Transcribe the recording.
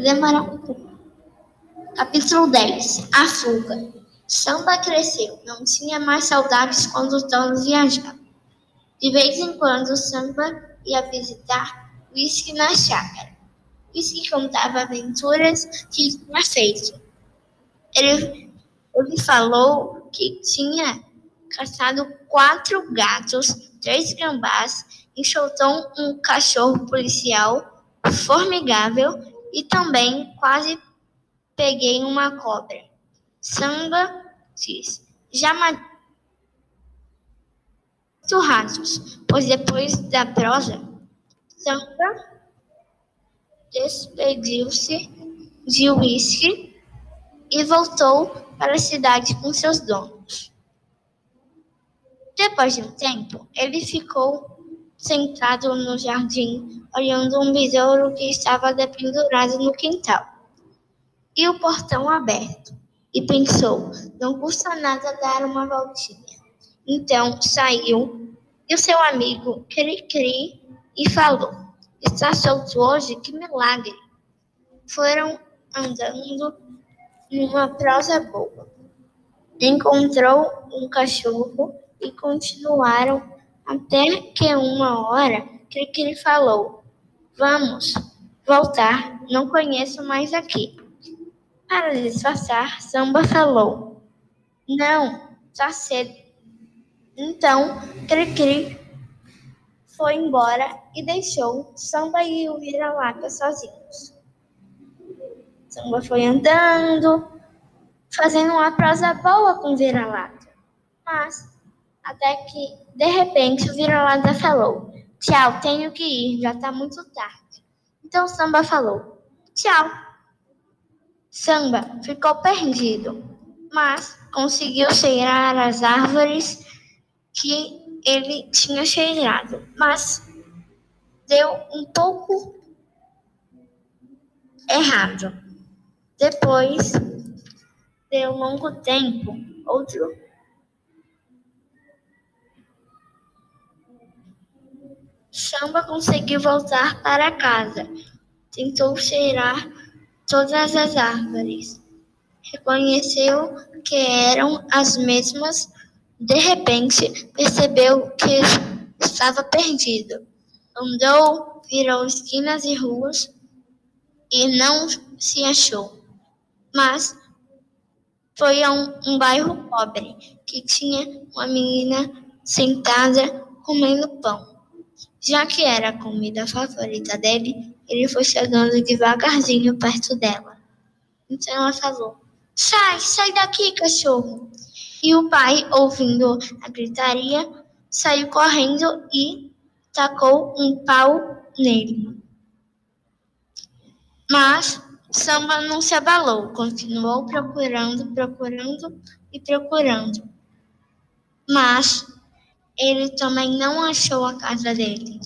demorar um pouco. Capítulo 10 A fuga. Samba cresceu, não tinha mais saudades quando os donos viajavam. De vez em quando, Samba ia visitar Whisky na chácara. Whisky contava aventuras que tinha feito. Ele, ele falou que tinha caçado quatro gatos, três gambás, enxotou um cachorro policial formigável e também quase peguei uma cobra. Samba diz: já matei ratos, pois depois da prosa, Samba despediu-se de uísque e voltou para a cidade com seus donos. Depois de um tempo, ele ficou sentado no jardim, olhando um besouro que estava dependurado no quintal e o portão aberto, e pensou: não custa nada dar uma voltinha. Então saiu e o seu amigo Cri-Cri e falou: Está solto hoje? Que milagre! Foram andando numa prosa boa. Encontrou um cachorro e continuaram até que uma hora Cri-Cri falou: Vamos voltar, não conheço mais aqui. Para disfarçar, Samba falou: Não, tá cedo. Então, Cri-Cri foi embora e deixou Samba e o vira-lata sozinhos. Samba foi andando, fazendo uma prosa boa com o vira-lata. Mas, até que, de repente, o vira-lata falou: Tchau, tenho que ir, já tá muito tarde. Então, Samba falou: Tchau. Samba ficou perdido, mas conseguiu cheirar as árvores que ele tinha cheirado, mas deu um pouco errado. Depois de um longo tempo, outro Samba conseguiu voltar para casa. Tentou cheirar todas as árvores. Reconheceu que eram as mesmas. De repente, percebeu que estava perdido. Andou, virou esquinas e ruas e não se achou. Mas foi a um, um bairro pobre que tinha uma menina sentada comendo pão. Já que era a comida favorita dele, ele foi chegando devagarzinho perto dela. Então ela falou: Sai, sai daqui, cachorro! E o pai, ouvindo a gritaria, saiu correndo e tacou um pau nele. Mas Samba não se abalou, continuou procurando, procurando e procurando. Mas ele também não achou a casa dele.